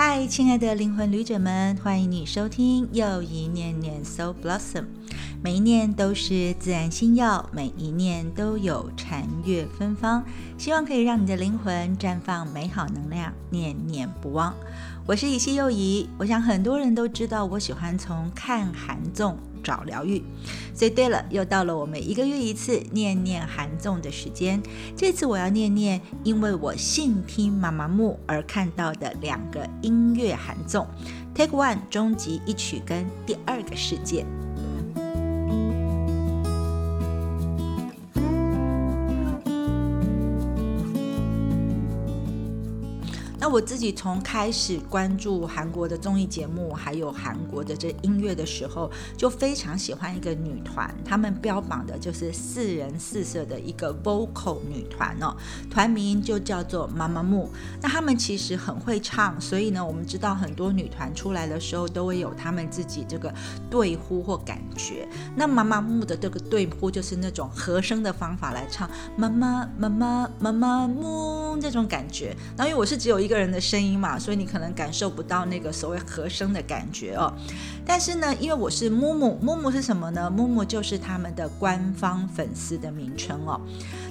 嗨，亲爱的灵魂旅者们，欢迎你收听又一念念 Soul Blossom。每一念都是自然心药，每一念都有禅悦芬芳。希望可以让你的灵魂绽放美好能量，念念不忘。我是以西又怡，我想很多人都知道，我喜欢从看韩综。找疗愈，所以对了，又到了我们一个月一次念念韩综的时间。这次我要念念，因为我信听妈妈木而看到的两个音乐韩综：Take One 终极一曲跟第二个世界。我自己从开始关注韩国的综艺节目，还有韩国的这音乐的时候，就非常喜欢一个女团，他们标榜的就是四人四色的一个 vocal 女团哦，团名就叫做妈妈木。那他们其实很会唱，所以呢，我们知道很多女团出来的时候都会有他们自己这个对呼或感觉。那妈妈木的这个对呼就是那种和声的方法来唱妈妈妈妈妈妈木这种感觉。那因为我是只有一个。人的声音嘛，所以你可能感受不到那个所谓和声的感觉哦。但是呢，因为我是木木，木木是什么呢？木木就是他们的官方粉丝的名称哦。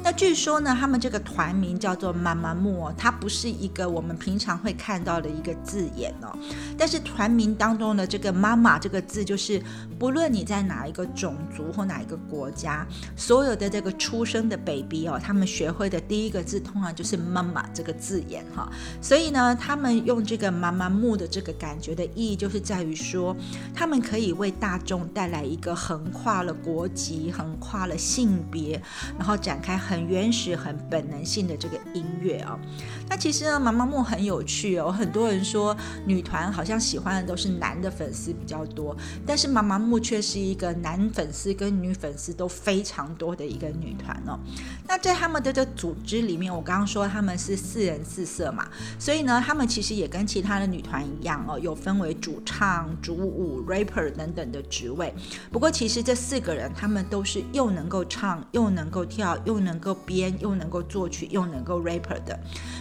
那据说呢，他们这个团名叫做妈妈木哦，它不是一个我们平常会看到的一个字眼哦。但是团名当中的这个妈妈这个字，就是不论你在哪一个种族或哪一个国家，所有的这个出生的 baby 哦，他们学会的第一个字通常就是妈妈这个字眼哈。所以呢，他们用这个妈妈木的这个感觉的意义，就是在于说，他们可以为大众带来一个横跨了国籍、横跨了性别，然后展开很原始、很本能性的这个音乐啊。那其实呢，妈妈木很有趣哦。很多人说女团好像喜欢的都是男的粉丝比较多，但是妈妈木却是一个男粉丝跟女粉丝都非常多的一个女团哦。那在他们的这组织里面，我刚刚说他们是四人四色嘛。所以呢，他们其实也跟其他的女团一样哦，有分为主唱、主舞、rapper 等等的职位。不过，其实这四个人他们都是又能够唱、又能够跳、又能够编、又能够作曲、又能够 rapper 的。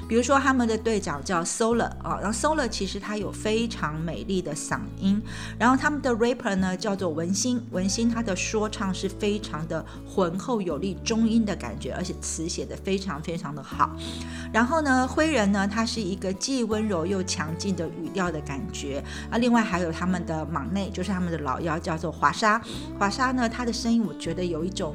比如说，他们的队长叫 Solar 啊，然后 Sola 其实他有非常美丽的嗓音。然后他们的 rapper 呢叫做文心，文心他的说唱是非常的浑厚有力、中音的感觉，而且词写的非常非常的好。然后呢，灰人呢，他是一个既温柔又强劲的语调的感觉啊，另外还有他们的忙内，就是他们的老幺，叫做华莎。华莎呢，她的声音我觉得有一种。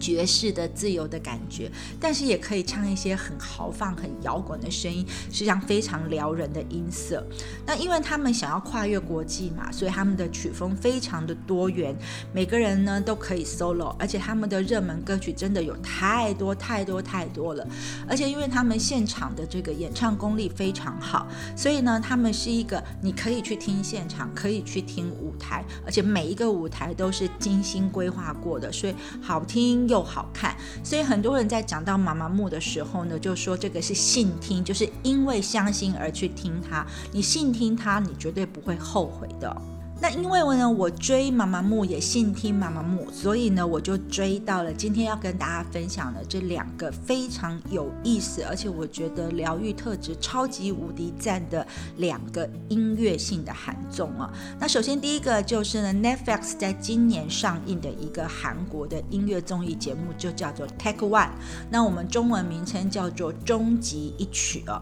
爵士的自由的感觉，但是也可以唱一些很豪放、很摇滚的声音，实际上非常撩人的音色。那因为他们想要跨越国际嘛，所以他们的曲风非常的多元，每个人呢都可以 solo，而且他们的热门歌曲真的有太多太多太多了。而且因为他们现场的这个演唱功力非常好，所以呢，他们是一个你可以去听现场，可以去听舞台，而且每一个舞台都是精心规划过的，所以好听。又好看，所以很多人在讲到妈妈木的时候呢，就说这个是信听，就是因为相信而去听它。你信听它，你绝对不会后悔的。那因为呢，我追妈妈木也信听妈妈木，所以呢，我就追到了今天要跟大家分享的这两个非常有意思，而且我觉得疗愈特质超级无敌赞的两个音乐性的韩综啊。那首先第一个就是呢，Netflix 在今年上映的一个韩国的音乐综艺节目，就叫做 Take One。那我们中文名称叫做终极一曲哦。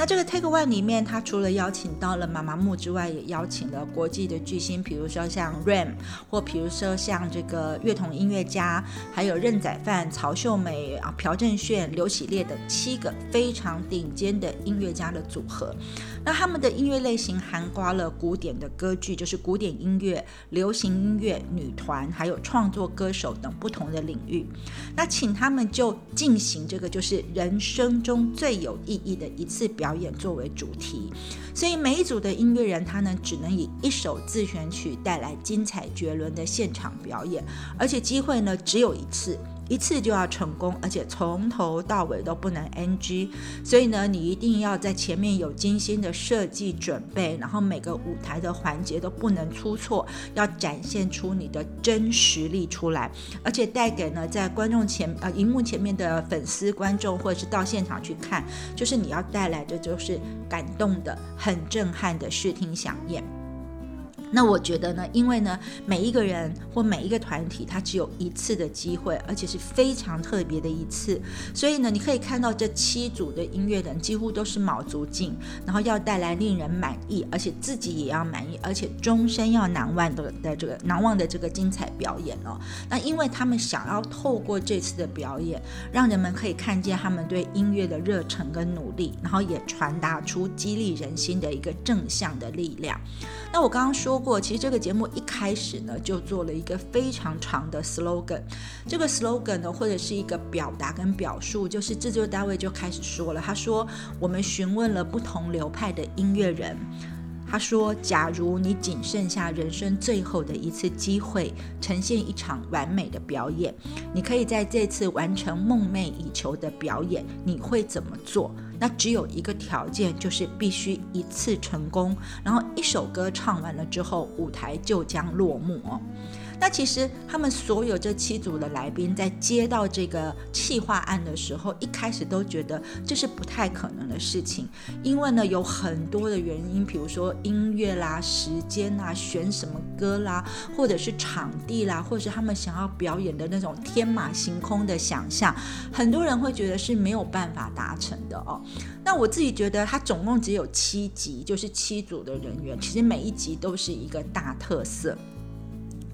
那这个 Take One 里面，它除了邀请到了妈妈木之外，也邀请了国际的巨。星，比如说像 Ram，或比如说像这个乐童音乐家，还有任宰范、曹秀美啊、朴正炫、刘喜烈等七个非常顶尖的音乐家的组合。那他们的音乐类型涵盖了古典的歌剧，就是古典音乐、流行音乐、女团，还有创作歌手等不同的领域。那请他们就进行这个就是人生中最有意义的一次表演作为主题。所以每一组的音乐人，他呢只能以一首自选曲带来精彩绝伦的现场表演，而且机会呢只有一次。一次就要成功，而且从头到尾都不能 NG。所以呢，你一定要在前面有精心的设计准备，然后每个舞台的环节都不能出错，要展现出你的真实力出来，而且带给呢在观众前呃荧幕前面的粉丝观众或者是到现场去看，就是你要带来的就是感动的、很震撼的视听响应。那我觉得呢，因为呢，每一个人或每一个团体，他只有一次的机会，而且是非常特别的一次，所以呢，你可以看到这七组的音乐人几乎都是卯足劲，然后要带来令人满意，而且自己也要满意，而且终身要难忘的的这个难忘的这个精彩表演哦。那因为他们想要透过这次的表演，让人们可以看见他们对音乐的热忱跟努力，然后也传达出激励人心的一个正向的力量。那我刚刚说。过，其实这个节目一开始呢，就做了一个非常长的 slogan。这个 slogan 呢，或者是一个表达跟表述，就是制作单位就开始说了。他说：“我们询问了不同流派的音乐人。”他说：“假如你仅剩下人生最后的一次机会，呈现一场完美的表演，你可以在这次完成梦寐以求的表演，你会怎么做？那只有一个条件，就是必须一次成功，然后一首歌唱完了之后，舞台就将落幕哦。”那其实他们所有这七组的来宾在接到这个企划案的时候，一开始都觉得这是不太可能的事情，因为呢有很多的原因，比如说音乐啦、时间啦、选什么歌啦，或者是场地啦，或者是他们想要表演的那种天马行空的想象，很多人会觉得是没有办法达成的哦。那我自己觉得，它总共只有七集，就是七组的人员，其实每一集都是一个大特色。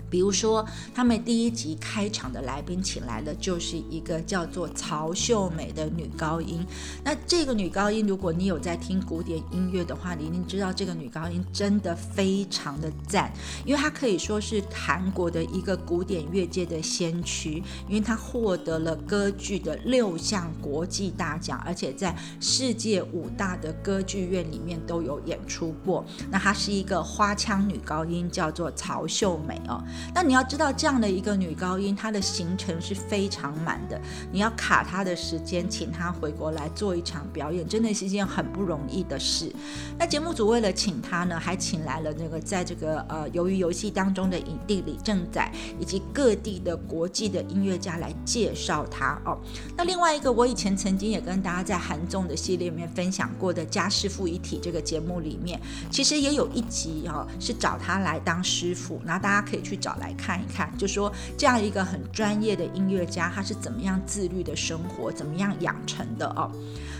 比如说，他们第一集开场的来宾请来的就是一个叫做曹秀美的女高音。那这个女高音，如果你有在听古典音乐的话，你一定知道这个女高音真的非常的赞，因为她可以说是韩国的一个古典乐界的先驱，因为她获得了歌剧的六项国际大奖，而且在世界五大的歌剧院里面都有演出过。那她是一个花腔女高音，叫做曹秀美哦。那你要知道，这样的一个女高音，她的行程是非常满的。你要卡她的时间，请她回国来做一场表演，真的是一件很不容易的事。那节目组为了请她呢，还请来了那个在这个呃鱿鱼游戏当中的影帝李正宰，以及各地的国际的音乐家来介绍她哦。那另外一个，我以前曾经也跟大家在韩综的系列里面分享过的《家师傅一体》这个节目里面，其实也有一集哈是找她来当师傅，那大家可以去。找来看一看，就说这样一个很专业的音乐家，他是怎么样自律的生活，怎么样养成的哦。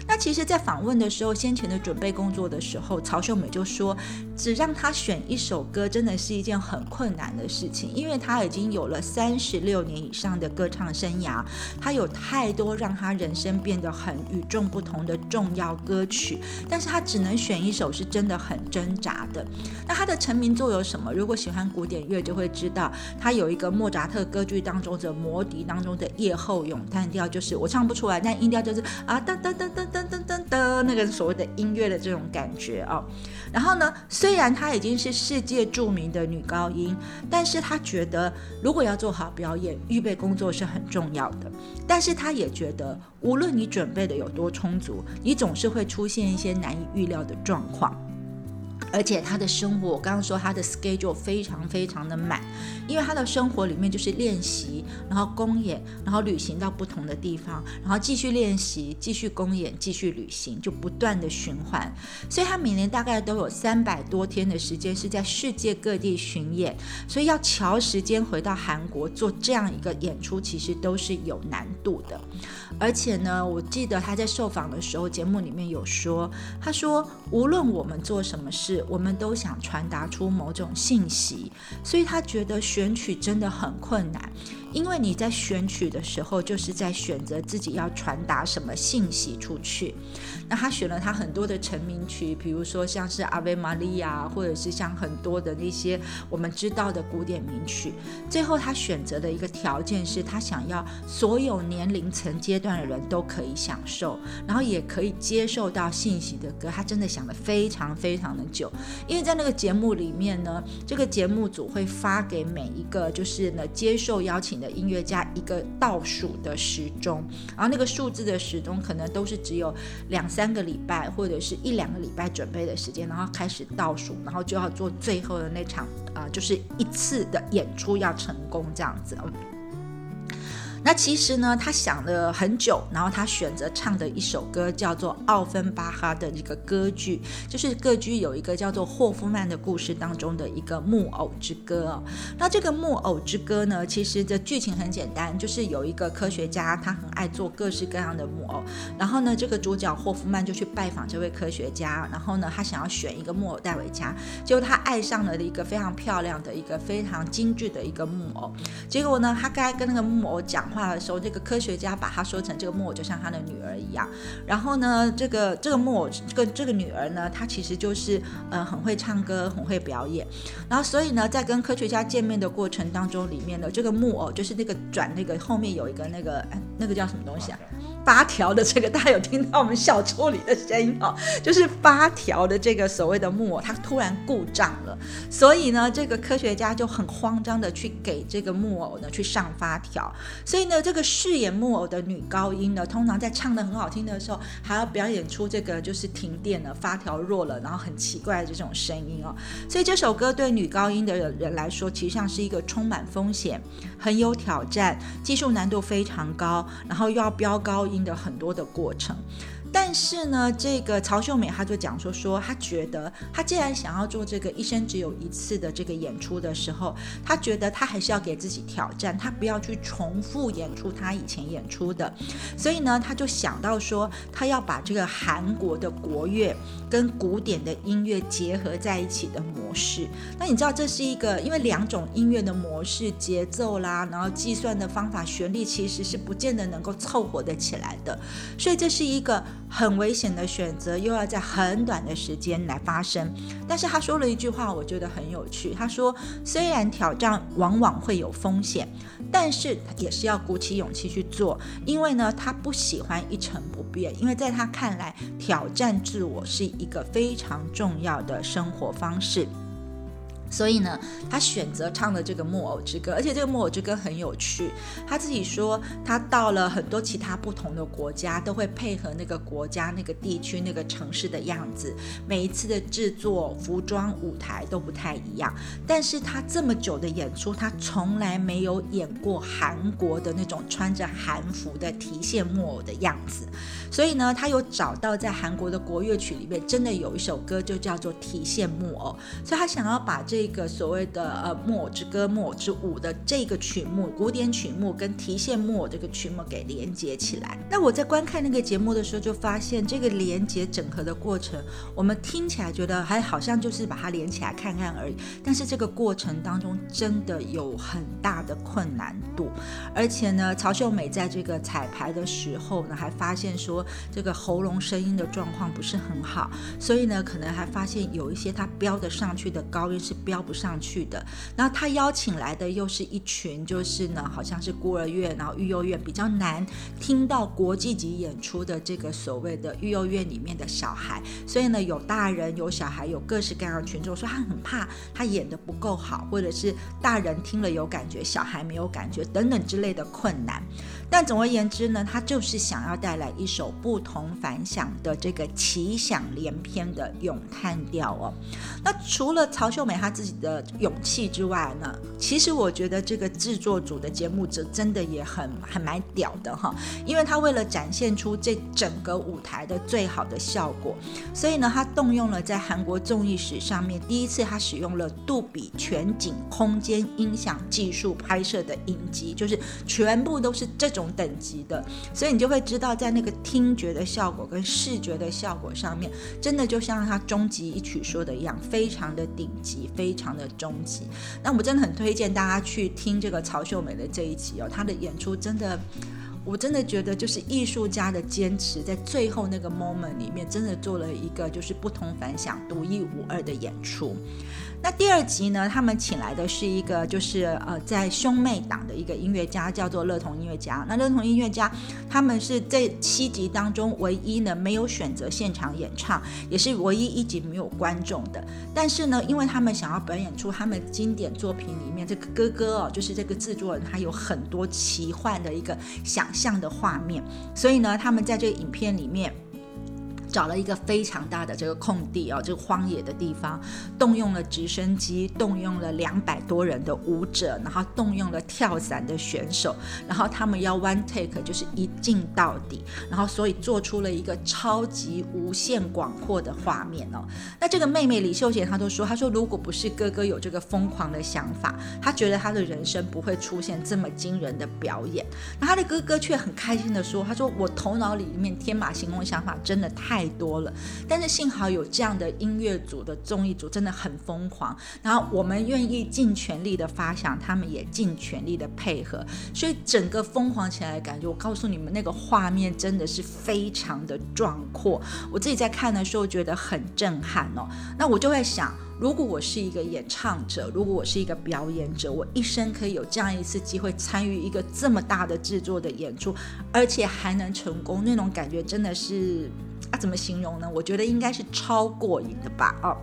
那其实，在访问的时候，先前的准备工作的时候，曹秀美就说，只让他选一首歌，真的是一件很困难的事情，因为他已经有了三十六年以上的歌唱生涯，他有太多让他人生变得很与众不同的重要歌曲，但是他只能选一首，是真的很挣扎的。那他的成名作有什么？如果喜欢古典乐，就会知道他有一个莫扎特歌剧当中的《魔笛》当中的夜后咏叹调，就是我唱不出来，但音调就是啊哒哒哒哒哒。噔噔噔噔，那个所谓的音乐的这种感觉哦，然后呢，虽然她已经是世界著名的女高音，但是她觉得如果要做好表演，预备工作是很重要的。但是她也觉得，无论你准备的有多充足，你总是会出现一些难以预料的状况。而且他的生活，我刚刚说他的 schedule 非常非常的满，因为他的生活里面就是练习，然后公演，然后旅行到不同的地方，然后继续练习，继续公演，继续旅行，就不断的循环。所以他每年大概都有三百多天的时间是在世界各地巡演，所以要调时间回到韩国做这样一个演出，其实都是有难度的。而且呢，我记得他在受访的时候，节目里面有说，他说无论我们做什么事，我们都想传达出某种信息，所以他觉得选取真的很困难。因为你在选曲的时候，就是在选择自己要传达什么信息出去。那他选了他很多的成名曲，比如说像是阿维玛利亚，或者是像很多的那些我们知道的古典名曲。最后他选择的一个条件是他想要所有年龄层阶段的人都可以享受，然后也可以接受到信息的歌。他真的想了非常非常的久，因为在那个节目里面呢，这个节目组会发给每一个就是呢接受邀请。请的音乐家一个倒数的时钟，然后那个数字的时钟可能都是只有两三个礼拜或者是一两个礼拜准备的时间，然后开始倒数，然后就要做最后的那场啊，就是一次的演出要成功这样子。那其实呢，他想了很久，然后他选择唱的一首歌叫做《奥芬巴哈》的一个歌剧，就是歌剧有一个叫做霍夫曼的故事当中的一个木偶之歌。那这个木偶之歌呢，其实的剧情很简单，就是有一个科学家，他很爱做各式各样的木偶，然后呢，这个主角霍夫曼就去拜访这位科学家，然后呢，他想要选一个木偶带回家，结果他爱上了一个非常漂亮的一个非常精致的一个木偶，结果呢，他该跟那个木偶讲。话的时候，这个科学家把他说成这个木偶就像他的女儿一样。然后呢，这个这个木偶，这个这个女儿呢，她其实就是嗯很会唱歌，很会表演。然后所以呢，在跟科学家见面的过程当中，里面的这个木偶就是那个转那个后面有一个那个那个叫什么东西啊？发条的这个，大家有听到我们小助理的声音哦，就是发条的这个所谓的木偶，它突然故障了，所以呢，这个科学家就很慌张的去给这个木偶呢去上发条，所以呢，这个饰演木偶的女高音呢，通常在唱的很好听的时候，还要表演出这个就是停电了，发条弱了，然后很奇怪的这种声音哦，所以这首歌对女高音的人来说，其实上是一个充满风险、很有挑战、技术难度非常高，然后又要飙高音。的很多的过程。但是呢，这个曹秀美她就讲说说，她觉得她既然想要做这个一生只有一次的这个演出的时候，她觉得她还是要给自己挑战，她不要去重复演出她以前演出的。所以呢，她就想到说，她要把这个韩国的国乐跟古典的音乐结合在一起的模式。那你知道这是一个，因为两种音乐的模式、节奏啦，然后计算的方法、旋律其实是不见得能够凑合得起来的。所以这是一个。很危险的选择，又要在很短的时间来发生。但是他说了一句话，我觉得很有趣。他说：“虽然挑战往往会有风险，但是也是要鼓起勇气去做，因为呢，他不喜欢一成不变。因为在他看来，挑战自我是一个非常重要的生活方式。”所以呢，他选择唱的这个木偶之歌，而且这个木偶之歌很有趣。他自己说，他到了很多其他不同的国家，都会配合那个国家、那个地区、那个城市的样子。每一次的制作、服装、舞台都不太一样。但是他这么久的演出，他从来没有演过韩国的那种穿着韩服的提线木偶的样子。所以呢，他有找到在韩国的国乐曲里面，真的有一首歌就叫做《提线木偶》，所以他想要把这个所谓的呃木偶之歌、木偶之舞的这个曲目，古典曲目跟提线木偶这个曲目给连接起来。那我在观看那个节目的时候，就发现这个连接整合的过程，我们听起来觉得还好像就是把它连起来看看而已，但是这个过程当中真的有很大的困难度，而且呢，曹秀美在这个彩排的时候呢，还发现说。这个喉咙声音的状况不是很好，所以呢，可能还发现有一些他标的上去的高音是标不上去的。然后他邀请来的又是一群，就是呢，好像是孤儿院，然后育幼院比较难听到国际级演出的这个所谓的育幼院里面的小孩，所以呢，有大人有小孩，有各式各样的群众说他很怕他演的不够好，或者是大人听了有感觉，小孩没有感觉等等之类的困难。但总而言之呢，他就是想要带来一首不同凡响的这个奇想连篇的咏叹调哦。那除了曹秀美她自己的勇气之外呢，其实我觉得这个制作组的节目者真的也很很蛮屌的哈，因为他为了展现出这整个舞台的最好的效果，所以呢，他动用了在韩国综艺史上面第一次他使用了杜比全景空间音响技术拍摄的影机，就是全部都是这。种等级的，所以你就会知道，在那个听觉的效果跟视觉的效果上面，真的就像他终极一曲说的一样，非常的顶级，非常的终极。那我真的很推荐大家去听这个曹秀美的这一集哦，她的演出真的，我真的觉得就是艺术家的坚持，在最后那个 moment 里面，真的做了一个就是不同凡响、独一无二的演出。那第二集呢，他们请来的是一个就是呃在兄妹档的一个音乐家，叫做乐童音乐家。那乐童音乐家他们是这七集当中唯一呢没有选择现场演唱，也是唯一一集没有观众的。但是呢，因为他们想要表演出他们经典作品里面这个哥哥哦，就是这个制作人他有很多奇幻的一个想象的画面，所以呢，他们在这个影片里面。找了一个非常大的这个空地哦，这个荒野的地方，动用了直升机，动用了两百多人的舞者，然后动用了跳伞的选手，然后他们要 one take 就是一镜到底，然后所以做出了一个超级无限广阔的画面哦。那这个妹妹李秀贤她都说，她说如果不是哥哥有这个疯狂的想法，她觉得她的人生不会出现这么惊人的表演。那她的哥哥却很开心的说，他说我头脑里面天马行空的想法真的太。太多了，但是幸好有这样的音乐组的综艺组真的很疯狂，然后我们愿意尽全力的发想，他们也尽全力的配合，所以整个疯狂起来的感觉，我告诉你们，那个画面真的是非常的壮阔，我自己在看的时候觉得很震撼哦。那我就会想，如果我是一个演唱者，如果我是一个表演者，我一生可以有这样一次机会参与一个这么大的制作的演出，而且还能成功，那种感觉真的是。啊，怎么形容呢？我觉得应该是超过瘾的吧，哦。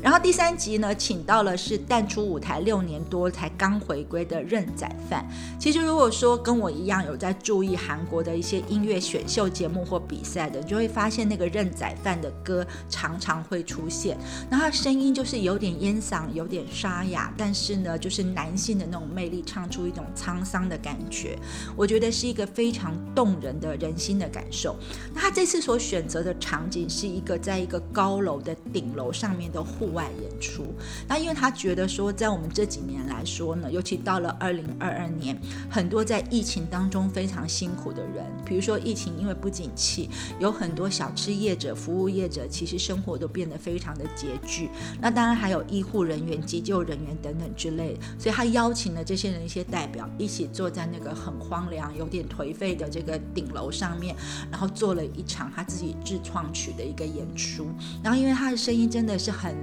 然后第三集呢，请到了是淡出舞台六年多才刚回归的任宰范。其实如果说跟我一样有在注意韩国的一些音乐选秀节目或比赛的，你就会发现那个任宰范的歌常常会出现。那他声音就是有点烟嗓，有点沙哑，但是呢，就是男性的那种魅力，唱出一种沧桑的感觉。我觉得是一个非常动人的人心的感受。那他这次所选择的场景是一个在一个高楼的顶楼上面的户外演出。那因为他觉得说，在我们这几年来说呢，尤其到了二零二二年，很多在疫情当中非常辛苦的人，比如说疫情因为不景气，有很多小吃业者、服务业者，其实生活都变得非常的拮据。那当然还有医护人员、急救人员等等之类。所以他邀请了这些人一些代表，一起坐在那个很荒凉、有点颓废的这个顶楼上面，然后做了一场他自己。自创曲的一个演出，然后因为他的声音真的是很。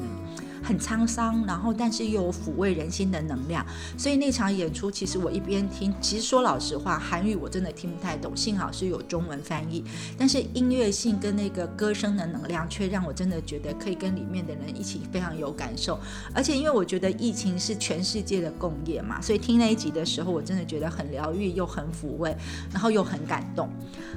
很沧桑，然后但是又有抚慰人心的能量，所以那场演出其实我一边听，其实说老实话，韩语我真的听不太懂，幸好是有中文翻译，但是音乐性跟那个歌声的能量却让我真的觉得可以跟里面的人一起非常有感受，而且因为我觉得疫情是全世界的共业嘛，所以听那一集的时候，我真的觉得很疗愈又很抚慰，然后又很感动。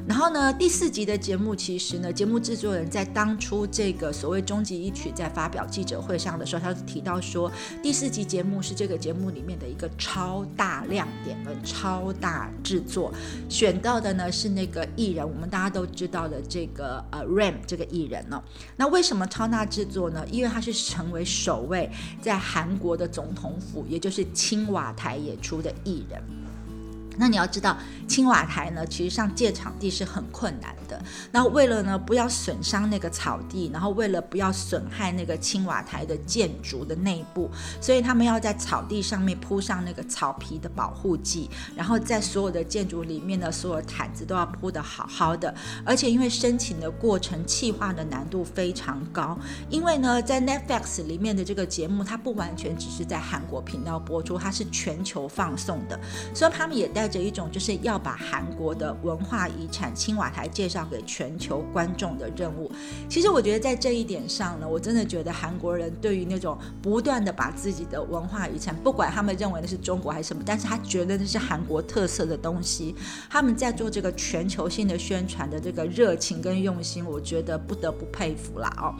然后呢，第四集的节目其实呢，节目制作人在当初这个所谓终极一曲在发表记者会上。的时候，他提到说，第四集节目是这个节目里面的一个超大亮点跟超大制作，选到的呢是那个艺人，我们大家都知道的这个呃 Ram 这个艺人呢。那为什么超大制作呢？因为他是成为首位在韩国的总统府，也就是青瓦台演出的艺人。那你要知道，青瓦台呢，其实上借场地是很困难的。那为了呢不要损伤那个草地，然后为了不要损害那个青瓦台的建筑的内部，所以他们要在草地上面铺上那个草皮的保护剂，然后在所有的建筑里面的所有毯子都要铺得好好的。而且因为申请的过程、气化的难度非常高，因为呢在 Netflix 里面的这个节目，它不完全只是在韩国频道播出，它是全球放送的，所以他们也带。带着一种就是要把韩国的文化遗产青瓦台介绍给全球观众的任务。其实我觉得在这一点上呢，我真的觉得韩国人对于那种不断的把自己的文化遗产，不管他们认为那是中国还是什么，但是他觉得那是韩国特色的东西，他们在做这个全球性的宣传的这个热情跟用心，我觉得不得不佩服了哦。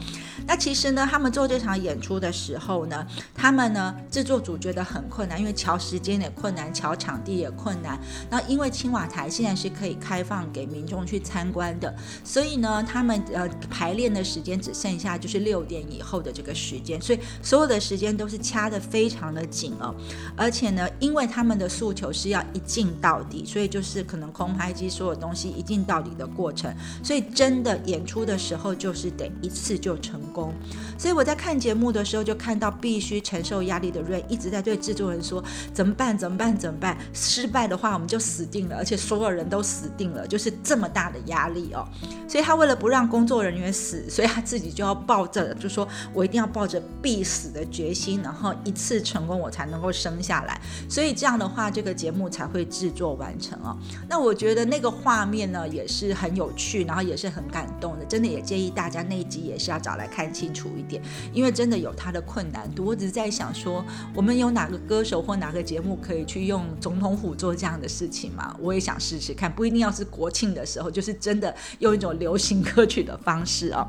那其实呢，他们做这场演出的时候呢，他们呢制作组觉得很困难，因为调时间也困难，调场地也困难。那因为青瓦台现在是可以开放给民众去参观的，所以呢，他们呃排练的时间只剩下就是六点以后的这个时间，所以所有的时间都是掐得非常的紧哦。而且呢，因为他们的诉求是要一镜到底，所以就是可能空拍机所有东西一镜到底的过程，所以真的演出的时候就是得一次就成功。所以我在看节目的时候就看到必须承受压力的瑞一直在对制作人说怎么办？怎么办？怎么办？失败的。话，我们就死定了，而且所有人都死定了，就是这么大的压力哦。所以他为了不让工作人员死，所以他自己就要抱着，就说我一定要抱着必死的决心，然后一次成功我才能够生下来。所以这样的话，这个节目才会制作完成哦。那我觉得那个画面呢也是很有趣，然后也是很感动的。真的也建议大家那一集也是要找来看清楚一点，因为真的有它的困难度。我只是在想说，我们有哪个歌手或哪个节目可以去用总统府做这样的事情吗？我也想试试看，不一定要是国庆的时候，就是真的用一种流行歌曲的方式哦。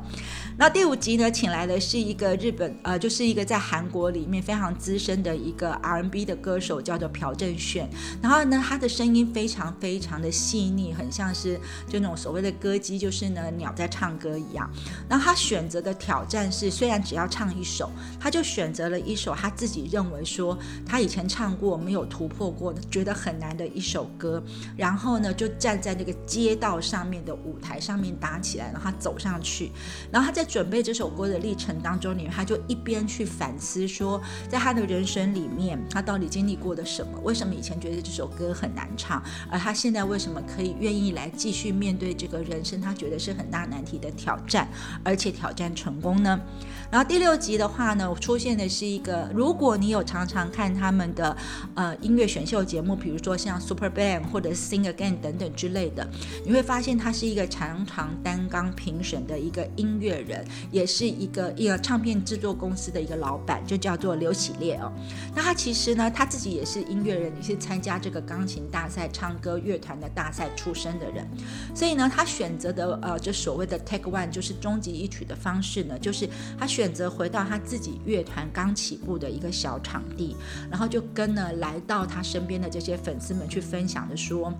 那第五集呢，请来的是一个日本呃，就是一个在韩国里面非常资深的一个 R&B 的歌手，叫做朴正炫。然后呢，他的声音非常非常的细腻，很像是就那种所谓的歌姬，就是呢鸟在唱歌一样。然后他选择的挑战是，虽然只要唱一首，他就选择了一首他自己认为说他以前唱过没有突破过的，觉得很难的一首歌。然后呢，就站在那个街道上面的舞台上面打起来，然后他走上去。然后他在准备这首歌的历程当中，里面他就一边去反思说，在他的人生里面，他到底经历过的什么？为什么以前觉得这首歌很难唱，而他现在为什么可以愿意来继续面对这个人生？他觉得是很大难题的挑战，而且挑战成功呢？然后第六集的话呢，出现的是一个，如果你有常常看他们的呃音乐选秀节目，比如说像 Super Band 或者 Sing Again 等等之类的，你会发现他是一个常常担纲评审的一个音乐人，也是一个一个唱片制作公司的一个老板，就叫做刘喜烈哦。那他其实呢，他自己也是音乐人，也是参加这个钢琴大赛、唱歌乐团的大赛出身的人，所以呢，他选择的呃，就所谓的 Take One，就是终极一曲的方式呢，就是他。选择回到他自己乐团刚起步的一个小场地，然后就跟呢来到他身边的这些粉丝们去分享的说。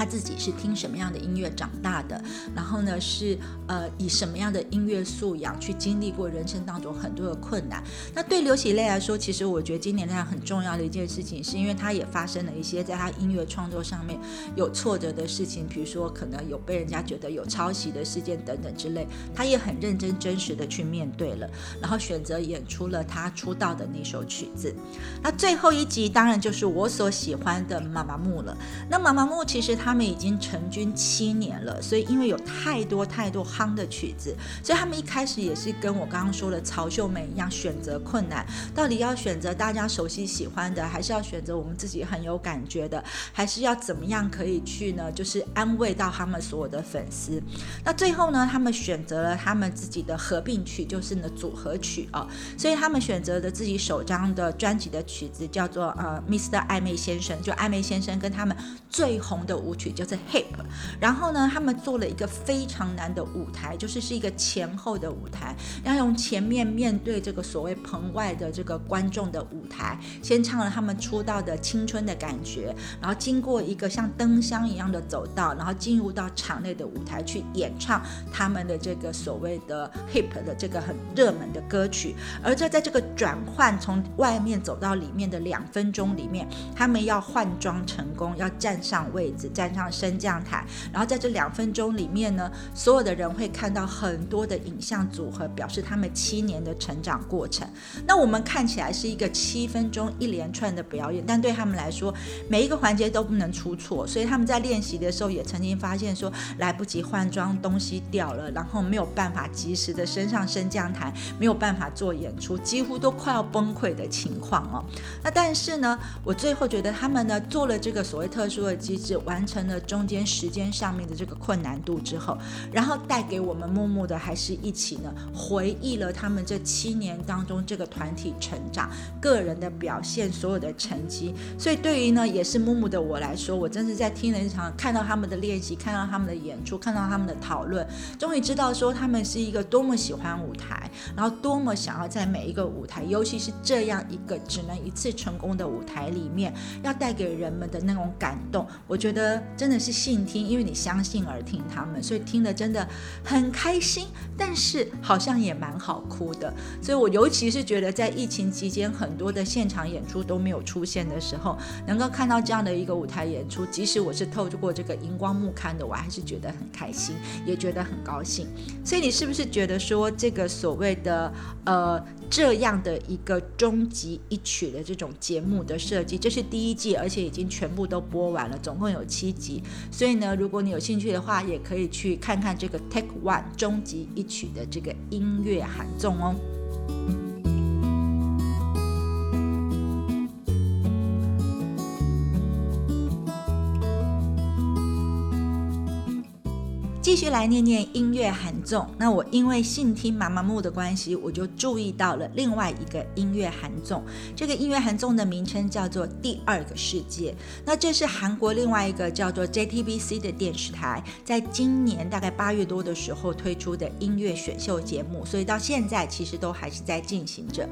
他自己是听什么样的音乐长大的，然后呢是呃以什么样的音乐素养去经历过人生当中很多的困难。那对刘喜泪来说，其实我觉得今年他很重要的一件事情，是因为他也发生了一些在他音乐创作上面有挫折的事情，比如说可能有被人家觉得有抄袭的事件等等之类，他也很认真真实的去面对了，然后选择演出了他出道的那首曲子。那最后一集当然就是我所喜欢的妈妈木了。那妈妈木其实。他他们已经成军七年了，所以因为有太多太多夯的曲子，所以他们一开始也是跟我刚刚说的曹秀美一样，选择困难，到底要选择大家熟悉喜欢的，还是要选择我们自己很有感觉的，还是要怎么样可以去呢？就是安慰到他们所有的粉丝。那最后呢，他们选择了他们自己的合并曲，就是呢组合曲啊，所以他们选择的自己首张的专辑的曲子叫做呃 Mr 暧昧先生，就暧昧先生跟他们最红的舞。曲就是 hip，然后呢，他们做了一个非常难的舞台，就是是一个前后的舞台，要用前面面对这个所谓棚外的这个观众的舞台，先唱了他们出道的青春的感觉，然后经过一个像灯箱一样的走道，然后进入到场内的舞台去演唱他们的这个所谓的 hip 的这个很热门的歌曲，而这在这个转换从外面走到里面的两分钟里面，他们要换装成功，要站上位置。站上升降台，然后在这两分钟里面呢，所有的人会看到很多的影像组合，表示他们七年的成长过程。那我们看起来是一个七分钟一连串的表演，但对他们来说，每一个环节都不能出错。所以他们在练习的时候也曾经发现说，来不及换装，东西掉了，然后没有办法及时的升上升降台，没有办法做演出，几乎都快要崩溃的情况哦。那但是呢，我最后觉得他们呢做了这个所谓特殊的机制，完。成了中间时间上面的这个困难度之后，然后带给我们默默的还是一起呢回忆了他们这七年当中这个团体成长、个人的表现、所有的成绩。所以对于呢也是木木的我来说，我真是在听了一场，看到他们的练习，看到他们的演出，看到他们的讨论，终于知道说他们是一个多么喜欢舞台，然后多么想要在每一个舞台，尤其是这样一个只能一次成功的舞台里面，要带给人们的那种感动。我觉得。真的是信听，因为你相信而听他们，所以听的真的很开心。但是好像也蛮好哭的，所以我尤其是觉得在疫情期间，很多的现场演出都没有出现的时候，能够看到这样的一个舞台演出，即使我是透过这个荧光幕看的，我还是觉得很开心，也觉得很高兴。所以你是不是觉得说这个所谓的呃？这样的一个终极一曲的这种节目的设计。这是第一季，而且已经全部都播完了，总共有七集。所以呢，如果你有兴趣的话，也可以去看看这个 Take One 终极一曲的这个音乐喊纵哦。继续来念念音乐韩综。那我因为信听妈妈木的关系，我就注意到了另外一个音乐韩综。这个音乐韩综的名称叫做《第二个世界》。那这是韩国另外一个叫做 JTBC 的电视台，在今年大概八月多的时候推出的音乐选秀节目，所以到现在其实都还是在进行着。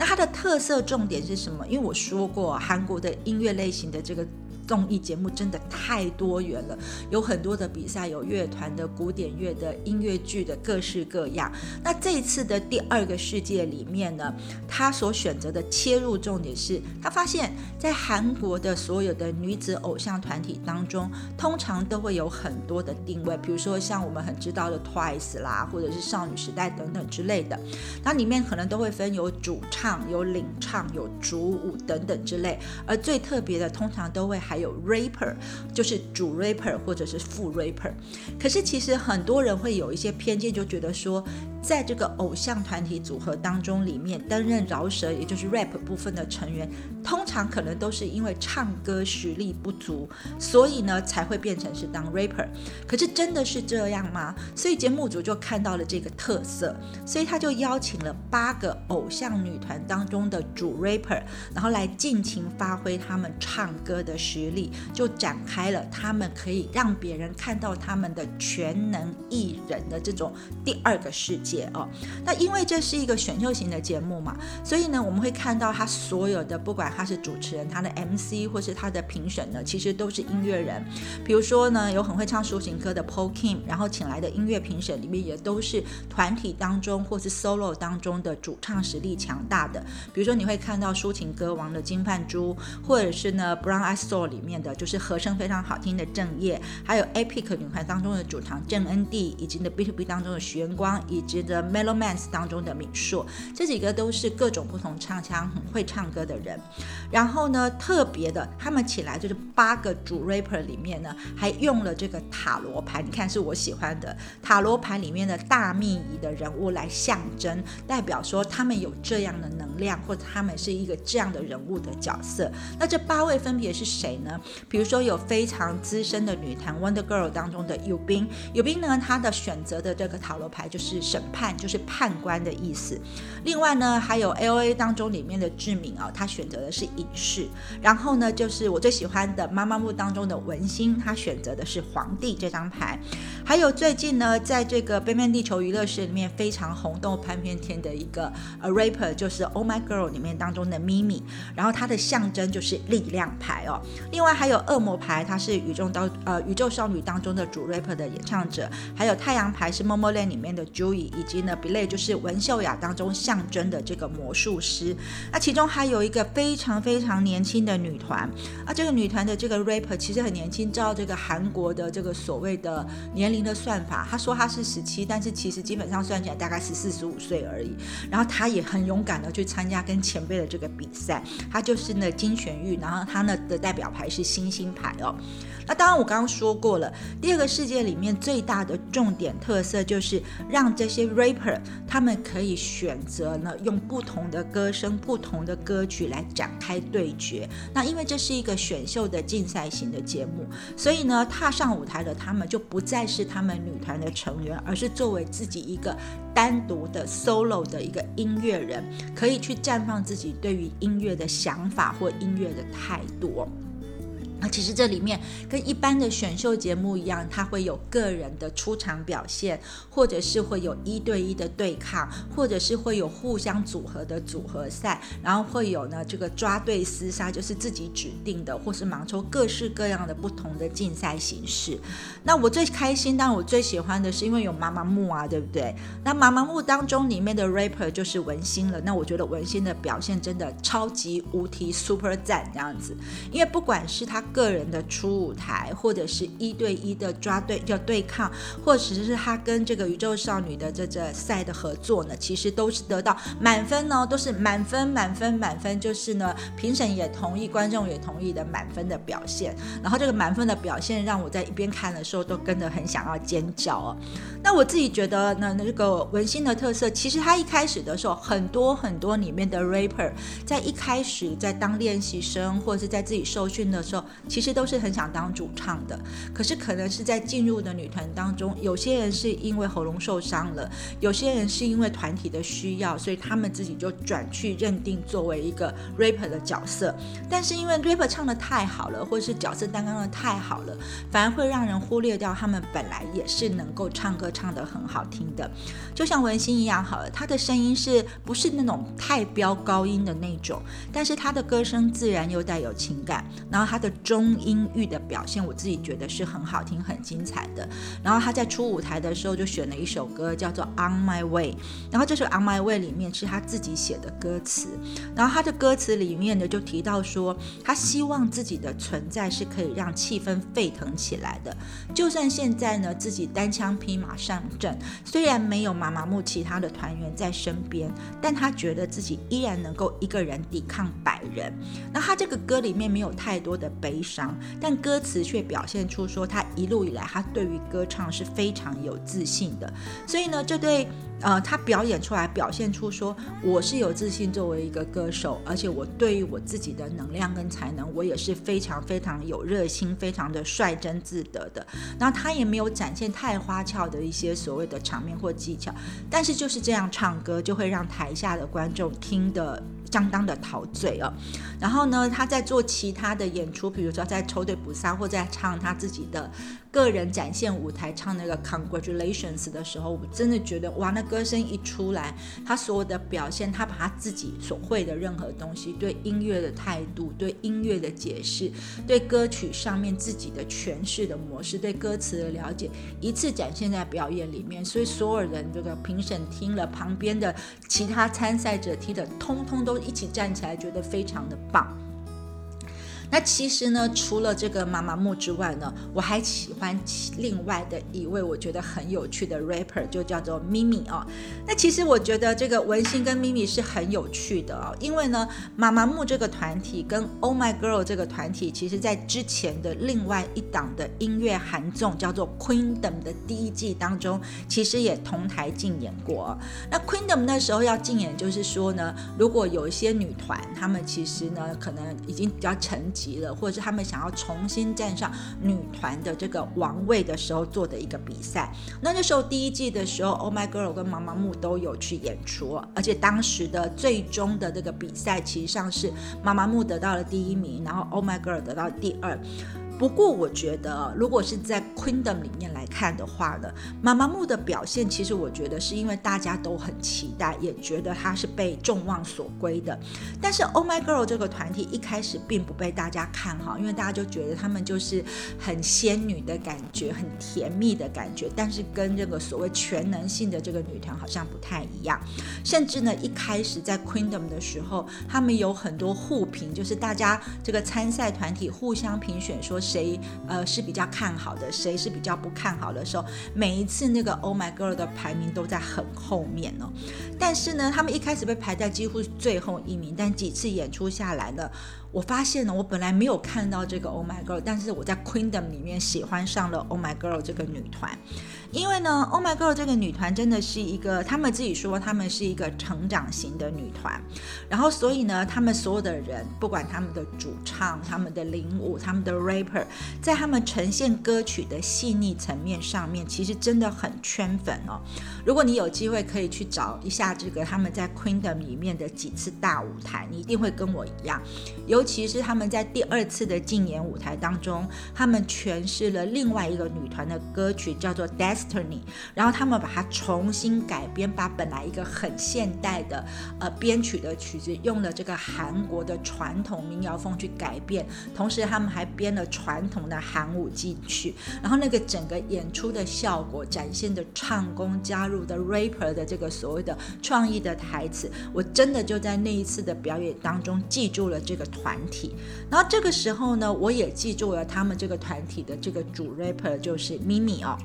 那它的特色重点是什么？因为我说过，韩国的音乐类型的这个。综艺节目真的太多元了，有很多的比赛，有乐团的、古典乐的、音乐剧的，各式各样。那这一次的第二个世界里面呢，他所选择的切入重点是，他发现，在韩国的所有的女子偶像团体当中，通常都会有很多的定位，比如说像我们很知道的 Twice 啦，或者是少女时代等等之类的，那里面可能都会分有主唱、有领唱、有主舞等等之类，而最特别的，通常都会还有 rapper，就是主 rapper 或者是副 rapper。可是其实很多人会有一些偏见，就觉得说，在这个偶像团体组合当中里面担任饶舌，也就是 rap 部分的成员，通常可能都是因为唱歌实力不足，所以呢才会变成是当 rapper。可是真的是这样吗？所以节目组就看到了这个特色，所以他就邀请了八个偶像女团当中的主 rapper，然后来尽情发挥他们唱歌的实。力就展开了，他们可以让别人看到他们的全能艺人的这种第二个世界哦。那因为这是一个选秀型的节目嘛，所以呢，我们会看到他所有的，不管他是主持人、他的 MC 或是他的评审呢，其实都是音乐人。比如说呢，有很会唱抒情歌的 Paul Kim，然后请来的音乐评审里面也都是团体当中或是 solo 当中的主唱实力强大的。比如说你会看到抒情歌王的金范珠，或者是呢 Brown Eyed Soul 里。里面的就是和声非常好听的郑业，还有 A P i c 女团当中的主唱郑恩地，以及呢 B to B 当中的徐元光，以及 The Melomans 当中的敏硕，这几个都是各种不同唱腔很会唱歌的人。然后呢，特别的，他们起来就是八个主 rapper 里面呢，还用了这个塔罗牌，你看是我喜欢的塔罗牌里面的大秘仪的人物来象征，代表说他们有这样的能量，或者他们是一个这样的人物的角色。那这八位分别是谁呢？比如说有非常资深的女团 Wonder Girl 当中的有斌，有斌呢，他的选择的这个塔罗牌就是审判，就是判官的意思。另外呢，还有 L A 当中里面的志敏啊，他选择的是隐士。然后呢，就是我最喜欢的妈妈木当中的文心，他选择的是皇帝这张牌。还有最近呢，在这个背面地球娱乐室里面非常红动潘片天的一个呃 rapper，就是 Oh My Girl 里面当中的咪咪，然后它的象征就是力量牌哦。另外还有恶魔牌，它是宇宙当呃宇宙少女当中的主 rapper 的演唱者，还有太阳牌是 Momoland 里面的 Joey，以及呢 Belay 就是文秀雅当中象征的这个魔术师。那其中还有一个非常非常年轻的女团，啊这个女团的这个 rapper 其实很年轻，照这个韩国的这个所谓的年龄的算法，他说他是十七，但是其实基本上算起来大概是四十五岁而已。然后他也很勇敢的去参加跟前辈的这个比赛，他就是呢金玄玉，然后他呢的代表牌。还是星星牌哦，那当然我刚刚说过了，第二个世界里面最大的重点特色就是让这些 rapper 他们可以选择呢用不同的歌声、不同的歌曲来展开对决。那因为这是一个选秀的竞赛型的节目，所以呢踏上舞台的他们就不再是他们女团的成员，而是作为自己一个单独的 solo 的一个音乐人，可以去绽放自己对于音乐的想法或音乐的态度。那其实这里面跟一般的选秀节目一样，它会有个人的出场表现，或者是会有一对一的对抗，或者是会有互相组合的组合赛，然后会有呢这个抓对厮杀，就是自己指定的，或是盲抽各式各样的不同的竞赛形式。那我最开心，但我最喜欢的是因为有妈妈木啊，对不对？那妈妈木当中里面的 rapper 就是文心了。那我觉得文心的表现真的超级无敌 super 赞这样子，因为不管是他。个人的初舞台，或者是一对一的抓对叫对抗，或者是他跟这个宇宙少女的这这赛的合作呢，其实都是得到满分呢，都是满分满分满分，就是呢评审也同意，观众也同意的满分的表现。然后这个满分的表现让我在一边看的时候都跟着很想要尖叫哦。那我自己觉得呢，那个文心的特色，其实他一开始的时候，很多很多里面的 rapper 在一开始在当练习生或者是在自己受训的时候，其实都是很想当主唱的。可是可能是在进入的女团当中，有些人是因为喉咙受伤了，有些人是因为团体的需要，所以他们自己就转去认定作为一个 rapper 的角色。但是因为 rapper 唱的太好了，或是角色担当的太好了，反而会让人忽略掉他们本来也是能够唱歌。唱得很好听的，就像文心一样好了。她的声音是不是那种太飙高音的那种？但是她的歌声自然又带有情感。然后她的中音域的表现，我自己觉得是很好听、很精彩的。然后他在出舞台的时候就选了一首歌叫做《On My Way》，然后这首《On My Way》里面是他自己写的歌词。然后他的歌词里面呢就提到说，他希望自己的存在是可以让气氛沸腾起来的。就算现在呢自己单枪匹马。上阵，虽然没有妈妈木其他的团员在身边，但他觉得自己依然能够一个人抵抗百人。那他这个歌里面没有太多的悲悲伤，但歌词却表现出说他一路以来他对于歌唱是非常有自信的。所以呢，这对。呃，他表演出来，表现出说我是有自信作为一个歌手，而且我对于我自己的能量跟才能，我也是非常非常有热心，非常的率真自得的。那他也没有展现太花俏的一些所谓的场面或技巧，但是就是这样唱歌，就会让台下的观众听得相当的陶醉哦。然后呢，他在做其他的演出，比如说在抽队补杀或在唱他自己的。个人展现舞台唱那个 Congratulations 的时候，我真的觉得哇，那歌声一出来，他所有的表现，他把他自己所会的任何东西，对音乐的态度，对音乐的解释，对歌曲上面自己的诠释的模式，对歌词的了解，一次展现在表演里面，所以所有人这个评审听了，旁边的其他参赛者听的，通通都一起站起来，觉得非常的棒。那其实呢，除了这个妈妈木之外呢，我还喜欢另外的一位我觉得很有趣的 rapper，就叫做咪咪哦。那其实我觉得这个文心跟咪咪是很有趣的哦，因为呢，妈妈木这个团体跟 Oh My Girl 这个团体，其实在之前的另外一档的音乐韩综叫做 Queendom 的第一季当中，其实也同台竞演过。那 Queendom 那时候要竞演，就是说呢，如果有一些女团，她们其实呢，可能已经比较成。急了，或者是他们想要重新站上女团的这个王位的时候做的一个比赛。那那时候第一季的时候，Oh My Girl 跟妈妈木都有去演出，而且当时的最终的这个比赛其实上是妈妈木得到了第一名，然后 Oh My Girl 得到第二。不过我觉得，如果是在 Queendom 里面来看的话呢，妈妈木的表现，其实我觉得是因为大家都很期待，也觉得她是被众望所归的。但是 Oh My Girl 这个团体一开始并不被大家看好，因为大家就觉得他们就是很仙女的感觉，很甜蜜的感觉，但是跟这个所谓全能性的这个女团好像不太一样。甚至呢，一开始在 Queendom 的时候，他们有很多互评，就是大家这个参赛团体互相评选说。谁呃是比较看好的，谁是比较不看好的时候，每一次那个 Oh My Girl 的排名都在很后面哦。但是呢，他们一开始被排在几乎最后一名，但几次演出下来呢。我发现呢，我本来没有看到这个 Oh My Girl，但是我在 Queendom 里面喜欢上了 Oh My Girl 这个女团，因为呢，Oh My Girl 这个女团真的是一个，他们自己说他们是一个成长型的女团，然后所以呢，他们所有的人，不管他们的主唱、他们的领舞、他们的 rapper，在他们呈现歌曲的细腻层面上面，其实真的很圈粉哦。如果你有机会可以去找一下这个他们在 Queendom 里面的几次大舞台，你一定会跟我一样，尤其是他们在第二次的竞演舞台当中，他们诠释了另外一个女团的歌曲，叫做《Death》，然后他们把它重新改编，把本来一个很现代的呃编曲的曲子，用了这个韩国的传统民谣风去改变，同时他们还编了传统的韩舞进去，然后那个整个演出的效果，展现的唱功，加入的 rapper 的这个所谓的创意的台词，我真的就在那一次的表演当中记住了这个团。团体。然后这个时候呢，我也记住了他们这个团体的这个主 rapper 就是咪咪哦。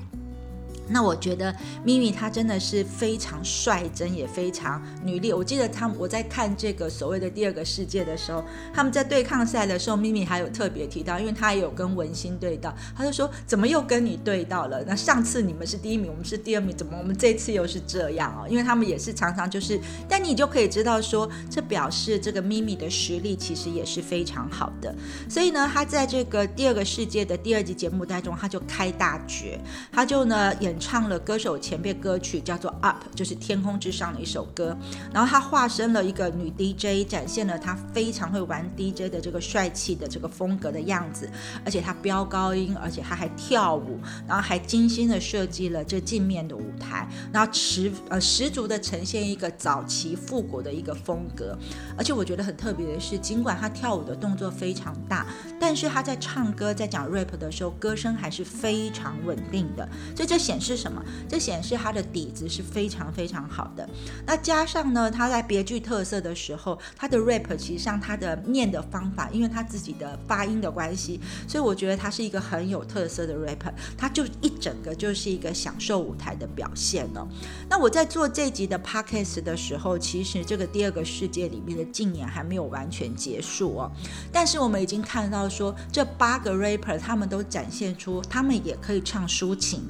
那我觉得咪咪她真的是非常率真，也非常女力。我记得他我在看这个所谓的第二个世界的时候，他们在对抗赛的时候，咪咪还有特别提到，因为她也有跟文心对到，他就说怎么又跟你对到了？那上次你们是第一名，我们是第二名，怎么我们这次又是这样哦？因为他们也是常常就是，但你就可以知道说，这表示这个咪咪的实力其实也是非常好的。所以呢，他在这个第二个世界的第二集节目当中，他就开大绝，他就呢演。唱了歌手前辈歌曲叫做《Up》，就是天空之上的一首歌。然后他化身了一个女 DJ，展现了他非常会玩 DJ 的这个帅气的这个风格的样子。而且他飙高音，而且他还跳舞，然后还精心的设计了这镜面的舞台，然后十呃十足的呈现一个早期复古的一个风格。而且我觉得很特别的是，尽管他跳舞的动作非常大，但是他在唱歌在讲 rap 的时候，歌声还是非常稳定的。所以这显示。是什么？这显示他的底子是非常非常好的。那加上呢，他在别具特色的时候，他的 rap 其实上他的念的方法，因为他自己的发音的关系，所以我觉得他是一个很有特色的 rape。他就一整个就是一个享受舞台的表现了。那我在做这集的 podcast 的时候，其实这个第二个世界里面的竞演还没有完全结束哦。但是我们已经看到说，这八个 rapper 他们都展现出，他们也可以唱抒情，